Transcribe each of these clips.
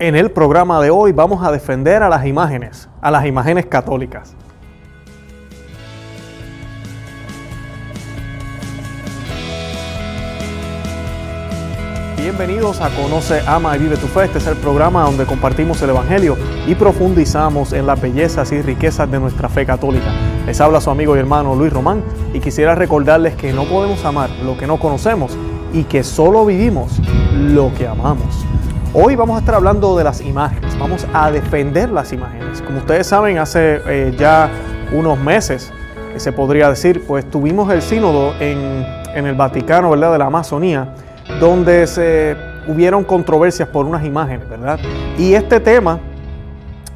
En el programa de hoy vamos a defender a las imágenes, a las imágenes católicas. Bienvenidos a Conoce, Ama y Vive tu Fe. Este es el programa donde compartimos el Evangelio y profundizamos en las bellezas y riquezas de nuestra fe católica. Les habla su amigo y hermano Luis Román y quisiera recordarles que no podemos amar lo que no conocemos y que solo vivimos lo que amamos. Hoy vamos a estar hablando de las imágenes, vamos a defender las imágenes. Como ustedes saben, hace eh, ya unos meses, eh, se podría decir, pues tuvimos el sínodo en, en, el Vaticano, ¿verdad?, de la Amazonía, donde se hubieron controversias por unas imágenes, ¿verdad? Y este tema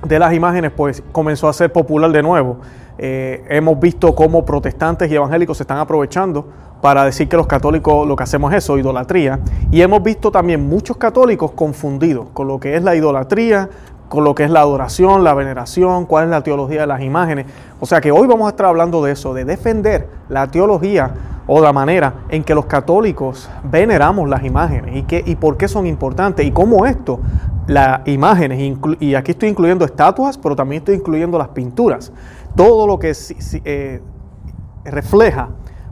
de las imágenes, pues comenzó a ser popular de nuevo. Eh, hemos visto cómo protestantes y evangélicos se están aprovechando para decir que los católicos lo que hacemos es eso, idolatría. Y hemos visto también muchos católicos confundidos con lo que es la idolatría, con lo que es la adoración, la veneración, cuál es la teología de las imágenes. O sea que hoy vamos a estar hablando de eso, de defender la teología o la manera en que los católicos veneramos las imágenes y, qué, y por qué son importantes y cómo esto, las imágenes, y aquí estoy incluyendo estatuas, pero también estoy incluyendo las pinturas, todo lo que eh, refleja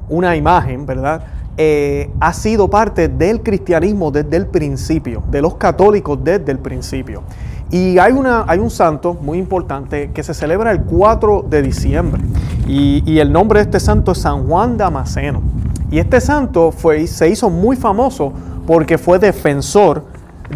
una imagen, ¿verdad? Eh, ha sido parte del cristianismo desde el principio, de los católicos desde el principio. Y hay, una, hay un santo muy importante que se celebra el 4 de diciembre. Y, el nombre de este santo es San Juan Damasceno. Y este santo fue, se hizo muy famoso porque fue defensor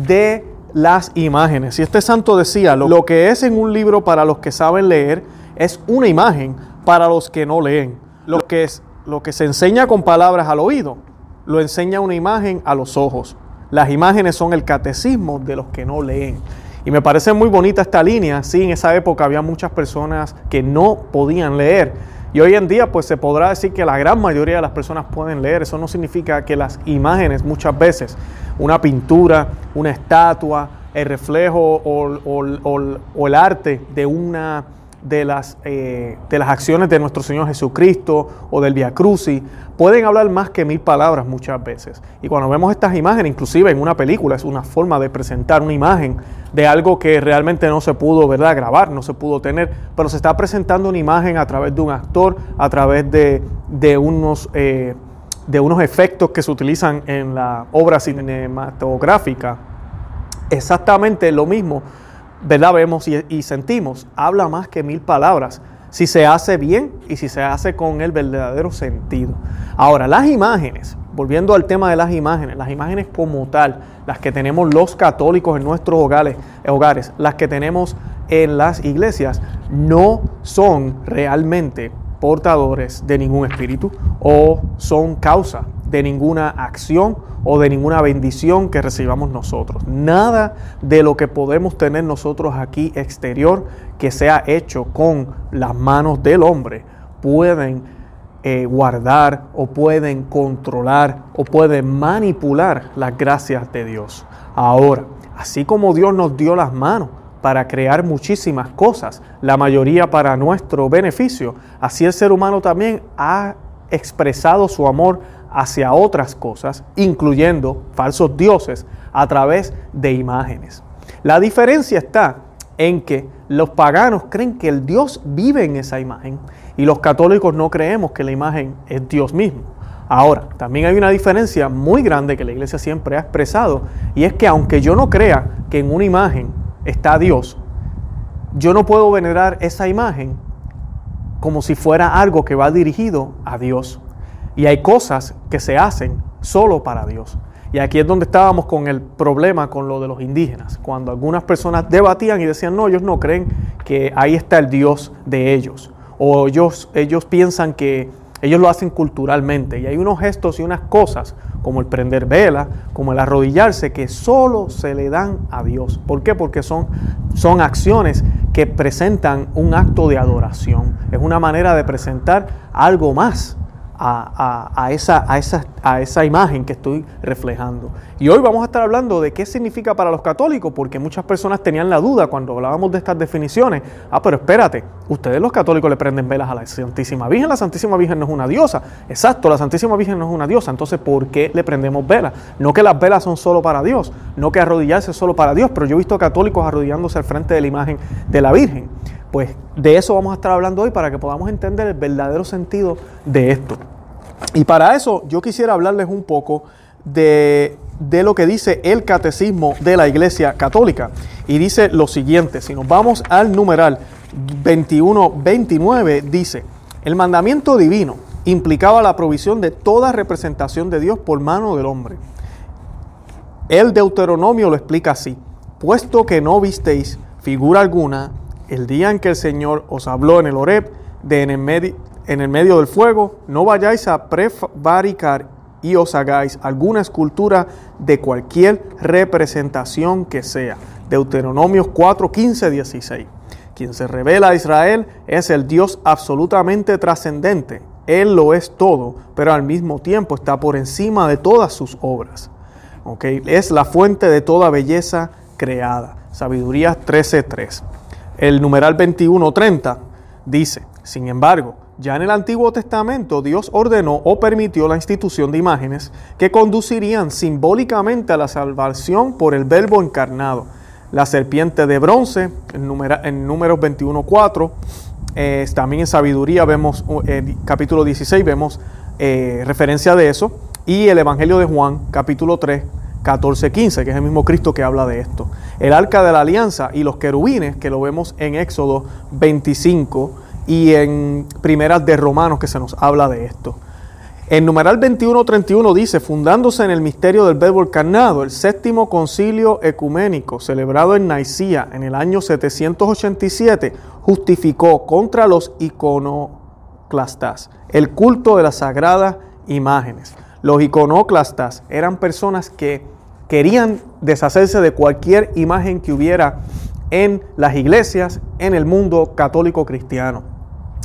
de las imágenes. Y este santo decía, lo, lo que es en un libro para los que saben leer es una imagen para los que no leen. Lo que es lo que se enseña con palabras al oído, lo enseña una imagen a los ojos. Las imágenes son el catecismo de los que no leen. Y me parece muy bonita esta línea. Sí, en esa época había muchas personas que no podían leer. Y hoy en día pues se podrá decir que la gran mayoría de las personas pueden leer. Eso no significa que las imágenes muchas veces, una pintura, una estatua, el reflejo o, el arte de una de las, eh, de las acciones de nuestro Señor Jesucristo o del Via Crucis, pueden hablar más que mil palabras muchas veces. Y cuando vemos estas imágenes, inclusive en una película, es una forma de presentar una imagen de algo que realmente no se pudo ¿verdad? grabar, no se pudo tener, pero se está presentando una imagen a través de un actor, a través de, de unos, eh, de unos efectos que se utilizan en la obra cinematográfica. Exactamente lo mismo ¿verdad? Vemos y, sentimos, habla más que mil palabras si se hace bien y si se hace con el verdadero sentido. Ahora, las imágenes, volviendo al tema de las imágenes, las imágenes como tal, las que tenemos los católicos en nuestros hogares, hogares las que tenemos en las iglesias, no son realmente portadores de ningún espíritu o son causa de ninguna acción o de ninguna bendición que recibamos nosotros. Nada de lo que podemos tener nosotros aquí exterior que sea hecho con las manos del hombre pueden eh, guardar o pueden controlar o pueden manipular las gracias de Dios. Ahora, así como Dios nos dio las manos para crear muchísimas cosas, la mayoría para nuestro beneficio, así el ser humano también ha expresado su amor hacia otras cosas, incluyendo falsos dioses, a través de imágenes. La diferencia está en que los paganos creen que el Dios vive en esa imagen y los católicos no creemos que la imagen es Dios mismo. Ahora, también hay una diferencia muy grande que la iglesia siempre ha expresado y es que aunque yo no crea que en una imagen está Dios, yo no puedo venerar esa imagen como si fuera algo que va dirigido a Dios. Y hay cosas que se hacen solo para Dios. Y aquí es donde estábamos con el problema con lo de los indígenas, cuando algunas personas debatían y decían, no, ellos no creen que ahí está el Dios de ellos, o ellos, ellos piensan que ellos lo hacen culturalmente, y hay unos gestos y unas cosas, como el prender vela, como el arrodillarse, que solo se le dan a Dios. ¿Por qué? Porque son, son acciones que presentan un acto de adoración, es una manera de presentar algo más a, esa, esa imagen que estoy reflejando. Y hoy vamos a estar hablando de qué significa para los católicos, porque muchas personas tenían la duda cuando hablábamos de estas definiciones. Ah, pero espérate, ustedes los católicos le prenden velas a la Santísima Virgen, la Santísima Virgen no es una diosa. Exacto, la Santísima Virgen no es una diosa, entonces ¿por qué le prendemos velas? No que las velas son solo para Dios, no que arrodillarse es solo para Dios, pero yo he visto católicos arrodillándose al frente de la imagen de la Virgen. Pues de eso vamos a estar hablando hoy para que podamos entender el verdadero sentido de esto. Y para eso yo quisiera hablarles un poco de, lo que dice el catecismo de la Iglesia Católica. Y dice lo siguiente, si nos vamos al numeral 21-29, dice, el mandamiento divino implicaba la provisión de toda representación de Dios por mano del hombre. El Deuteronomio lo explica así, puesto que no visteis figura alguna el día en que el Señor os habló en el Horeb, de en el, medio, del fuego, no vayáis a prevaricar y os hagáis alguna escultura de cualquier representación que sea. Deuteronomios 4, 15, 16. Quien se revela a Israel es el Dios absolutamente trascendente. Él lo es todo, pero al mismo tiempo está por encima de todas sus obras. ¿Okay? Es la fuente de toda belleza creada. Sabiduría 13.3. El numeral 21.30 dice, sin embargo, ya en el Antiguo Testamento Dios ordenó o permitió la institución de imágenes que conducirían simbólicamente a la salvación por el verbo encarnado. La serpiente de bronce, en, números 21.4, eh, también en sabiduría vemos, en eh, capítulo 16 vemos eh, referencia de eso, y el Evangelio de Juan, capítulo 3, 14, 15, que es el mismo Cristo que habla de esto. El arca de la alianza y los querubines, que lo vemos en Éxodo 25 y en Primeras de Romanos, que se nos habla de esto. En numeral 21-31 dice, fundándose en el misterio del verbo encarnado, el séptimo concilio ecuménico celebrado en Nicía en el año 787 justificó contra los iconoclastas el culto de las sagradas imágenes. Los iconoclastas eran personas que querían deshacerse de cualquier imagen que hubiera en las iglesias, en el mundo católico cristiano.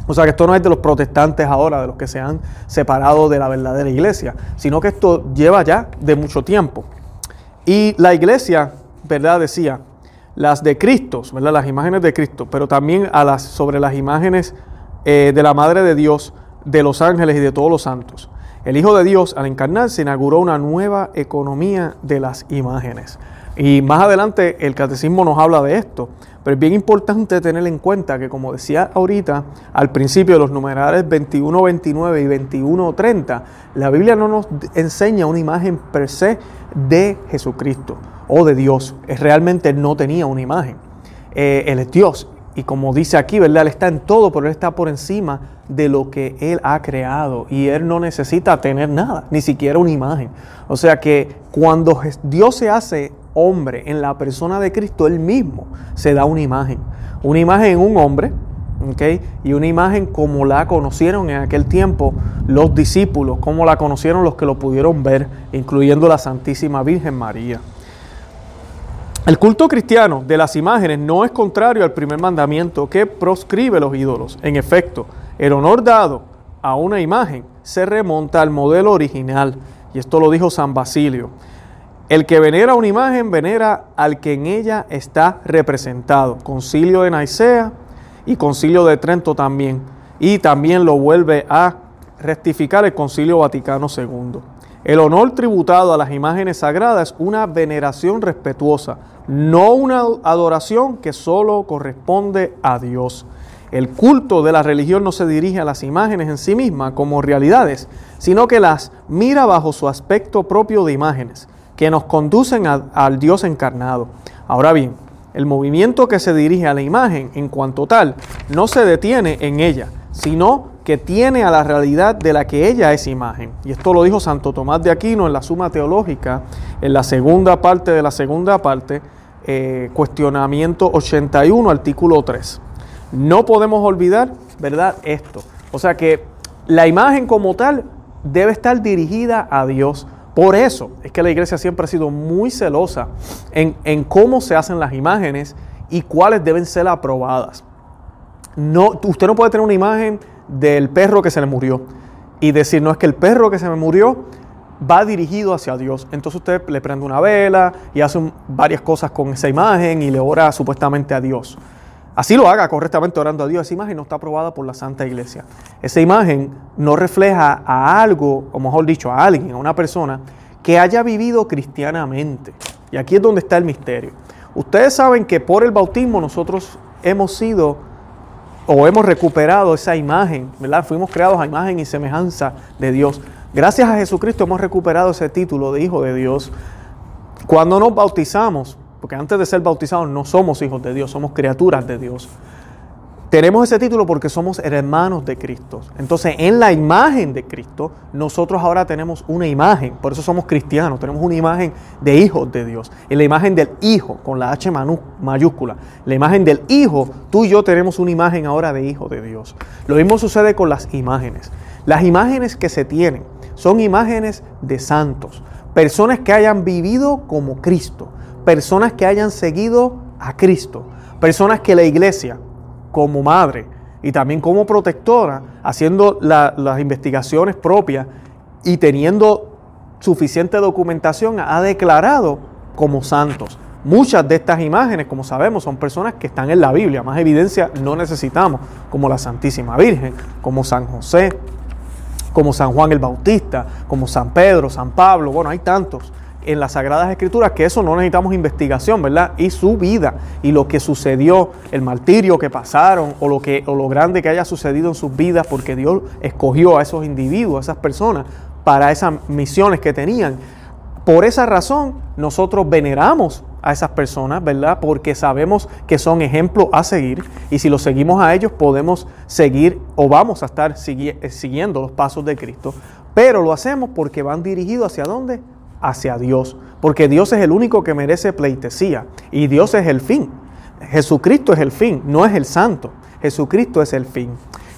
O sea que esto no es de los protestantes ahora, de los que se han separado de la verdadera iglesia, sino que esto lleva ya de mucho tiempo. Y la iglesia, ¿verdad? Decía, las de Cristo, ¿verdad? Las imágenes de Cristo, pero también a las, sobre las imágenes eh, de la Madre de Dios, de los ángeles y de todos los santos. El Hijo de Dios, al encarnarse, inauguró una nueva economía de las imágenes. Y más adelante el catecismo nos habla de esto. Pero es bien importante tener en cuenta que, como decía ahorita, al principio de los numerales 21, 29 y 21, 30, la Biblia no nos enseña una imagen per se de Jesucristo o de Dios. Realmente no tenía una imagen. Eh, él es Dios y como dice aquí, ¿verdad? Él está en todo, pero Él está por encima de lo que Él ha creado. Y Él no necesita tener nada, ni siquiera una imagen. O sea que cuando Dios se hace hombre en la persona de Cristo, Él mismo se da una imagen. Una imagen en un hombre, ¿ok? Y una imagen como la conocieron en aquel tiempo los discípulos, como la conocieron los que lo pudieron ver, incluyendo la Santísima Virgen María. El culto cristiano de las imágenes no es contrario al primer mandamiento que proscribe los ídolos. En efecto, el honor dado a una imagen se remonta al modelo original, y esto lo dijo San Basilio. El que venera una imagen venera al que en ella está representado. Concilio de Nicea y Concilio de Trento también. Y también lo vuelve a rectificar el Concilio Vaticano II. El honor tributado a las imágenes sagradas es una veneración respetuosa, no una adoración que solo corresponde a Dios. El culto de la religión no se dirige a las imágenes en sí mismas como realidades, sino que las mira bajo su aspecto propio de imágenes, que nos conducen al Dios encarnado. Ahora bien, el movimiento que se dirige a la imagen en cuanto tal no se detiene en ella, sino que tiene a la realidad de la que ella es imagen. Y esto lo dijo Santo Tomás de Aquino en la Suma Teológica, en la segunda parte de la segunda parte, eh, cuestionamiento 81, artículo 3. No podemos olvidar, ¿verdad? Esto. O sea que la imagen como tal debe estar dirigida a Dios. Por eso es que la iglesia siempre ha sido muy celosa en, en cómo se hacen las imágenes y cuáles deben ser aprobadas. No, usted no puede tener una imagen del perro que se le murió. y decir, no es que el perro que se me murió va dirigido hacia Dios. Entonces usted le prende una vela y hace varias cosas con esa imagen y le ora supuestamente a Dios. Así lo haga correctamente orando a Dios. Esa imagen no está aprobada por la Santa Iglesia. Esa imagen no refleja a algo, o mejor dicho, a alguien, a una persona que haya vivido cristianamente. Y aquí es donde está el misterio. Ustedes saben que por el bautismo nosotros hemos sido o hemos recuperado esa imagen, ¿verdad? Fuimos creados a imagen y semejanza de Dios. Gracias a Jesucristo hemos recuperado ese título de hijo de Dios. Cuando nos bautizamos, porque antes de ser bautizados no somos hijos de Dios, somos criaturas de Dios. Tenemos ese título porque somos hermanos de Cristo. Entonces, en la imagen de Cristo, nosotros ahora tenemos una imagen, por eso somos cristianos, tenemos una imagen de hijos de Dios. En la imagen del Hijo, con la H mayúscula, la imagen del Hijo, tú y yo tenemos una imagen ahora de hijo de Dios. Lo mismo sucede con las imágenes. Las imágenes que se tienen son imágenes de santos, personas que hayan vivido como Cristo, personas que hayan seguido a Cristo, personas que la iglesia, como madre y también como protectora, haciendo las investigaciones propias y teniendo suficiente documentación, ha declarado como santos. Muchas de estas imágenes, como sabemos, son personas que están en la Biblia. Más evidencia no necesitamos, como la Santísima Virgen, como San José, como San Juan el Bautista, como San Pedro, San Pablo. Bueno, hay tantos en las Sagradas Escrituras que eso no necesitamos investigación, ¿verdad? Y su vida y lo que sucedió, el martirio que pasaron o lo, que, o lo grande que haya sucedido en sus vidas porque Dios escogió a esos individuos, a esas personas para esas misiones que tenían. Por esa razón nosotros veneramos a esas personas, ¿verdad? Porque sabemos que son ejemplos a seguir y si los seguimos a ellos podemos seguir o vamos a estar siguiendo los pasos de Cristo. Pero lo hacemos porque van dirigidos hacia dónde? Hacia Dios, porque Dios es el único que merece pleitesía y Dios es el fin. Jesucristo es el fin, no es el santo. Jesucristo es el fin.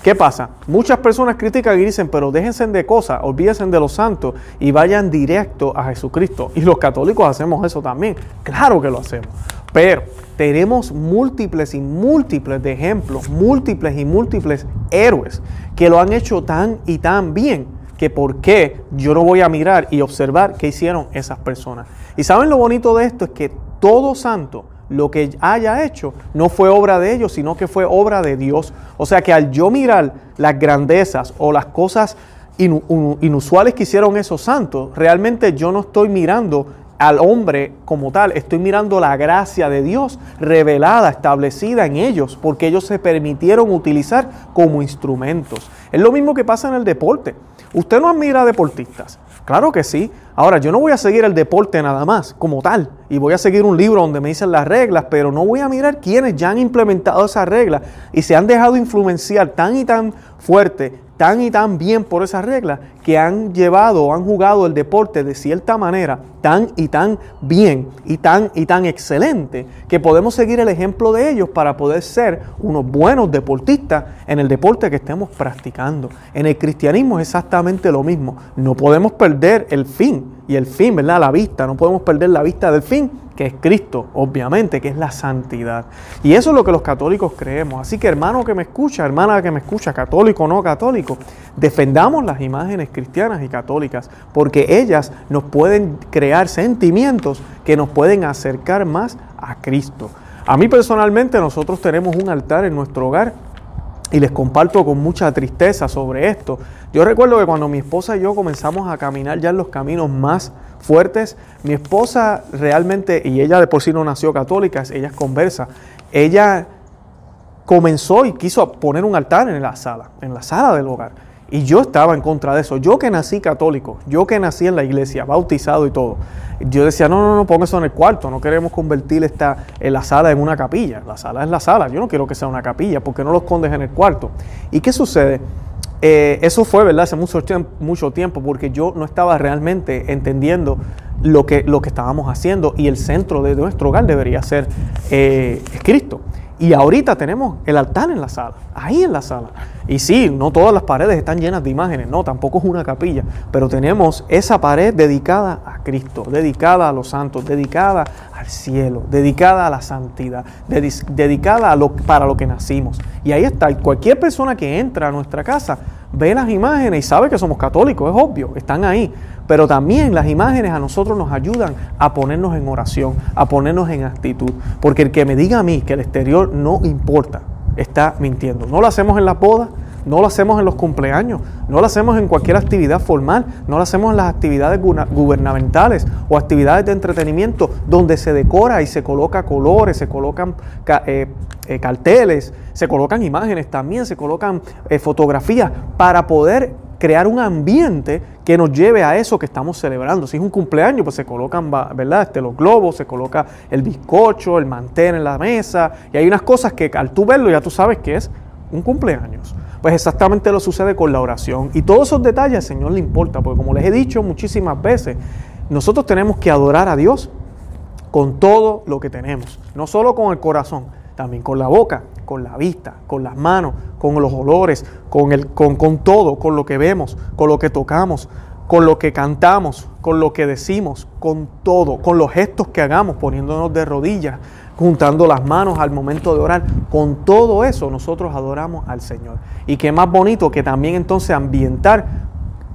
¿Qué pasa? Muchas personas critican y dicen, pero déjense de cosas, olvídense de los santos y vayan directo a Jesucristo. Y los católicos hacemos eso también. Claro que lo hacemos. Pero tenemos múltiples y múltiples de ejemplos, múltiples y múltiples héroes que lo han hecho tan y tan bien que por qué yo no voy a mirar y observar qué hicieron esas personas. Y saben lo bonito de esto es que todo santo, lo que haya hecho, no fue obra de ellos, sino que fue obra de Dios. O sea que al yo mirar las grandezas o las cosas inusuales que hicieron esos santos, realmente yo no estoy mirando al hombre como tal, estoy mirando la gracia de Dios revelada, establecida en ellos, porque ellos se permitieron utilizar como instrumentos. Es lo mismo que pasa en el deporte. Usted no admira deportistas. Claro que sí. Ahora, yo no voy a seguir el deporte nada más, como tal, y voy a seguir un libro donde me dicen las reglas, pero no voy a mirar quiénes ya han implementado esas reglas y se han dejado influenciar tan y tan fuerte tan y tan bien por esas reglas que han llevado o han jugado el deporte de cierta manera tan y tan bien y tan y tan excelente que podemos seguir el ejemplo de ellos para poder ser unos buenos deportistas en el deporte que estemos practicando. En el cristianismo es exactamente lo mismo. No podemos perder el fin y el fin, ¿verdad? La vista, no podemos perder la vista del fin que es Cristo, obviamente, que es la santidad. Y eso es lo que los católicos creemos. Así que hermano que me escucha, hermana que me escucha, católico o no católico, defendamos las imágenes cristianas y católicas, porque ellas nos pueden crear sentimientos que nos pueden acercar más a Cristo. A mí personalmente nosotros tenemos un altar en nuestro hogar y les comparto con mucha tristeza sobre esto. Yo recuerdo que cuando mi esposa y yo comenzamos a caminar ya en los caminos más fuertes. Mi esposa realmente, y ella de por sí no nació católica, ella es conversa, ella comenzó y quiso poner un altar en la sala, en la sala del hogar. Y yo estaba en contra de eso. Yo que nací católico, yo que nací en la iglesia, bautizado y todo. Yo decía, no, no, no, pon eso en el cuarto. No queremos convertir esta, en la sala en una capilla. La sala es la sala. Yo no quiero que sea una capilla porque no lo escondes en el cuarto. ¿Y qué sucede? Eh, eso fue, ¿verdad? Hace mucho tiempo, mucho tiempo, porque yo no estaba realmente entendiendo lo que, lo que estábamos haciendo y el centro de nuestro hogar debería ser eh, Cristo. Y ahorita tenemos el altar en la sala, ahí en la sala. Y sí, no todas las paredes están llenas de imágenes, no, tampoco es una capilla, pero tenemos esa pared dedicada a Cristo, dedicada a los santos, dedicada al cielo, dedicada a la santidad, dedicada a lo, para lo que nacimos. Y ahí está, cualquier persona que entra a nuestra casa ve las imágenes y sabe que somos católicos, es obvio, están ahí. Pero también las imágenes a nosotros nos ayudan a ponernos en oración, a ponernos en actitud. Porque el que me diga a mí que el exterior no importa, está mintiendo. No lo hacemos en la boda, no lo hacemos en los cumpleaños, no lo hacemos en cualquier actividad formal, no lo hacemos en las actividades gubernamentales o actividades de entretenimiento donde se decora y se coloca colores, se colocan eh, eh, carteles, se colocan imágenes también, se colocan eh, fotografías para poder crear un ambiente que nos lleve a eso que estamos celebrando. Si es un cumpleaños, pues se colocan, ¿verdad? Este, los globos, se coloca el bizcocho, el mantel en la mesa, y hay unas cosas que al tú verlo ya tú sabes que es un cumpleaños. Pues exactamente lo sucede con la oración. Y todos esos detalles al Señor le importa, porque como les he dicho muchísimas veces, nosotros tenemos que adorar a Dios con todo lo que tenemos, no solo con el corazón, también con la boca, con la vista, con las manos, con los olores, con, el, con, con todo, con lo que vemos, con lo que tocamos, con lo que cantamos, con lo que decimos, con todo, con los gestos que hagamos, poniéndonos de rodillas, juntando las manos al momento de orar. Con todo eso nosotros adoramos al Señor. Y qué más bonito que también entonces ambientar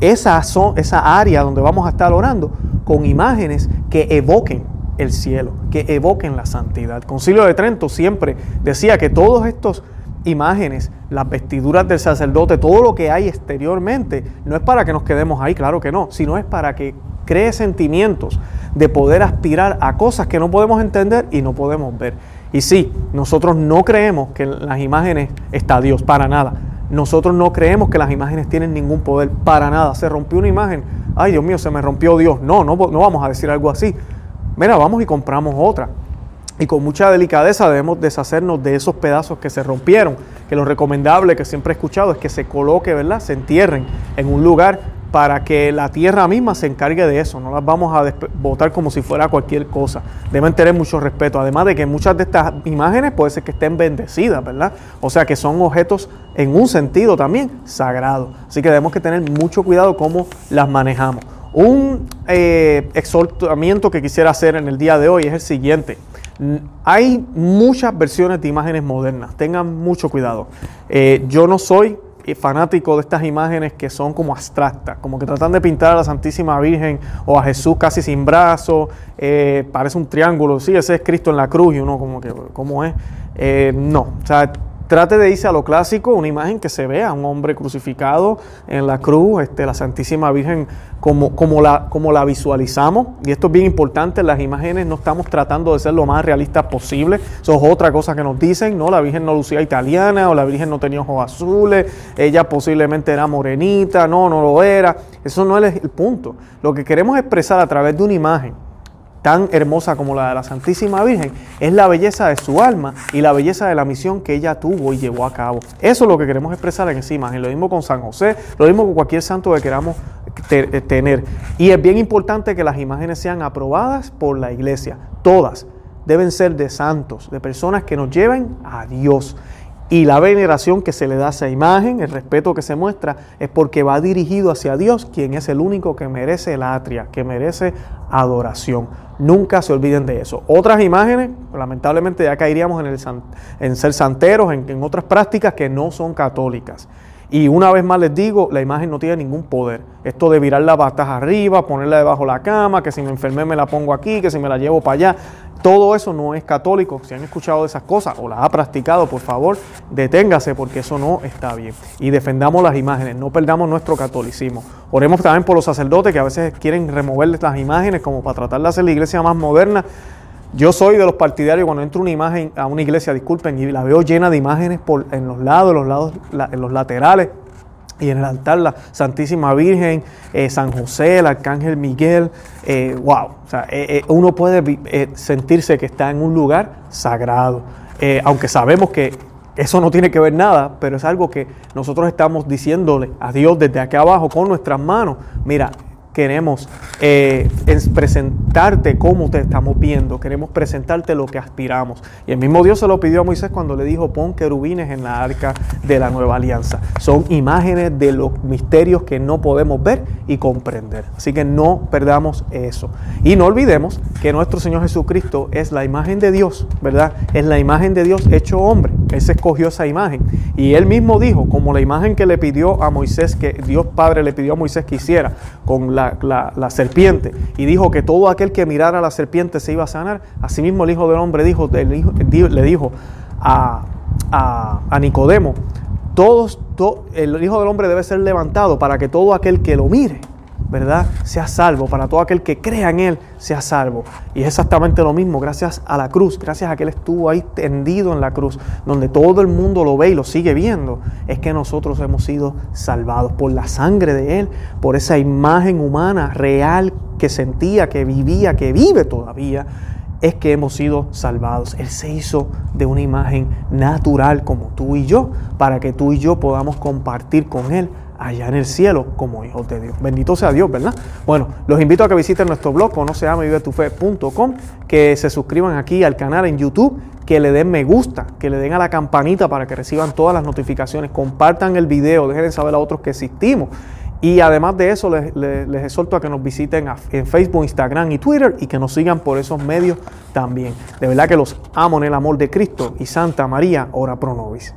esa, esa área donde vamos a estar orando con imágenes que evoquen el cielo, que evoquen la santidad. El Concilio de Trento siempre decía que todas estas imágenes, las vestiduras del sacerdote, todo lo que hay exteriormente, no es para que nos quedemos ahí, claro que no, sino es para que cree sentimientos de poder aspirar a cosas que no podemos entender y no podemos ver. Y sí, nosotros no creemos que en las imágenes está Dios, para nada. Nosotros no creemos que las imágenes tienen ningún poder, para nada. Se rompió una imagen, ay Dios mío, se me rompió Dios. No, no, no vamos a decir algo así mira, vamos y compramos otra. Y con mucha delicadeza debemos deshacernos de esos pedazos que se rompieron, que lo recomendable que siempre he escuchado es que se coloque, ¿verdad? Se entierren en un lugar para que la tierra misma se encargue de eso, no las vamos a botar como si fuera cualquier cosa. Deben tener mucho respeto, además de que muchas de estas imágenes puede ser que estén bendecidas, ¿verdad? O sea que son objetos en un sentido también sagrado. Así que debemos que tener mucho cuidado cómo las manejamos. Un eh, exhortamiento que quisiera hacer en el día de hoy es el siguiente. Hay muchas versiones de imágenes modernas, tengan mucho cuidado. Eh, yo no soy fanático de estas imágenes que son como abstractas, como que tratan de pintar a la Santísima Virgen o a Jesús casi sin brazo, eh, parece un triángulo, sí, ese es Cristo en la cruz y uno como que, ¿cómo es? no, o sea, Trate de irse a lo clásico, una imagen que se vea, un hombre crucificado en la cruz, este, la Santísima Virgen como, la visualizamos. Y esto es bien importante, las imágenes no estamos tratando de ser lo más realistas posible. Eso es otra cosa que nos dicen, ¿no? La Virgen no lucía italiana o la Virgen no tenía ojos azules, ella posiblemente era morenita, no, no lo era. Eso no es el punto. Lo que queremos expresar a través de una imagen tan hermosa como la de la Santísima Virgen, es la belleza de su alma y la belleza de la misión que ella tuvo y llevó a cabo. Eso es lo que queremos expresar en esa imagen. Lo mismo con San José, lo mismo con cualquier santo que queramos eh, tener. Y es bien importante que las imágenes sean aprobadas por la iglesia. Todas deben ser de santos, de personas que nos lleven a Dios. Y la veneración que se le da a esa imagen, el respeto que se muestra, es porque va dirigido hacia Dios, quien es el único que merece el atria, que merece adoración. Nunca se olviden de eso. Otras imágenes, lamentablemente ya caeríamos en, el, en ser santeros, en otras prácticas que no son católicas. Y una vez más les digo, la imagen no tiene ningún poder. Esto de virar la patas arriba, ponerla debajo de la cama, que si me enfermé me la pongo aquí, que si me la llevo para allá. Todo eso no es católico. Si han escuchado de esas cosas o las ha practicado, por favor, deténgase porque eso no está bien. Y defendamos las imágenes, no perdamos nuestro catolicismo. Oremos también por los sacerdotes que a veces quieren removerles las imágenes como para tratar de hacer la iglesia más moderna. Yo soy de los partidarios cuando entro una imagen a una iglesia, disculpen, y la veo llena de imágenes por, en los lados, los lados, en los laterales y en el altar la Santísima Virgen, eh, San José, el Arcángel Miguel, eh, wow, o sea, eh, uno puede sentirse que está en un lugar sagrado, aunque sabemos que eso no tiene que ver nada, pero es algo que nosotros estamos diciéndole a Dios desde aquí abajo con nuestras manos, mira, queremos eh, presentarte como te estamos viendo, queremos presentarte lo que aspiramos. Y el mismo Dios se lo pidió a Moisés cuando le dijo, pon querubines en la arca de la nueva alianza. Son imágenes de los misterios que no podemos ver y comprender. Así que no perdamos eso. Y no olvidemos que nuestro Señor Jesucristo es la imagen de Dios, ¿verdad? Es la imagen de Dios hecho hombre. Él se escogió esa imagen. Y él mismo dijo, como la imagen que le pidió a Moisés, que Dios Padre le pidió a Moisés que hiciera con la, serpiente, y dijo que todo aquel que mirara a la serpiente se iba a sanar, asimismo el Hijo del Hombre dijo, le dijo a, a, Nicodemo, todos, el Hijo del Hombre debe ser levantado para que todo aquel que lo mire ¿verdad? Sea salvo, para todo aquel que crea en Él, sea salvo. Y es exactamente lo mismo, gracias a la cruz, gracias a que Él estuvo ahí tendido en la cruz, donde todo el mundo lo ve y lo sigue viendo, es que nosotros hemos sido salvados por la sangre de Él, por esa imagen humana real que sentía, que vivía, que vive todavía. Es que hemos sido salvados. Él se hizo de una imagen natural como tú y yo, para que tú y yo podamos compartir con Él allá en el cielo como hijos de Dios. Bendito sea Dios, ¿verdad? Bueno, los invito a que visiten nuestro blog, conoceamevivetufe.com, que se suscriban aquí al canal en YouTube, que le den me gusta, que le den a la campanita para que reciban todas las notificaciones, compartan el video, dejen saber a otros que existimos. Y además de eso, les, les, exhorto a que nos visiten en Facebook, Instagram y Twitter y que nos sigan por esos medios también. De verdad que los amo en el amor de Cristo y Santa María, ora pro nobis.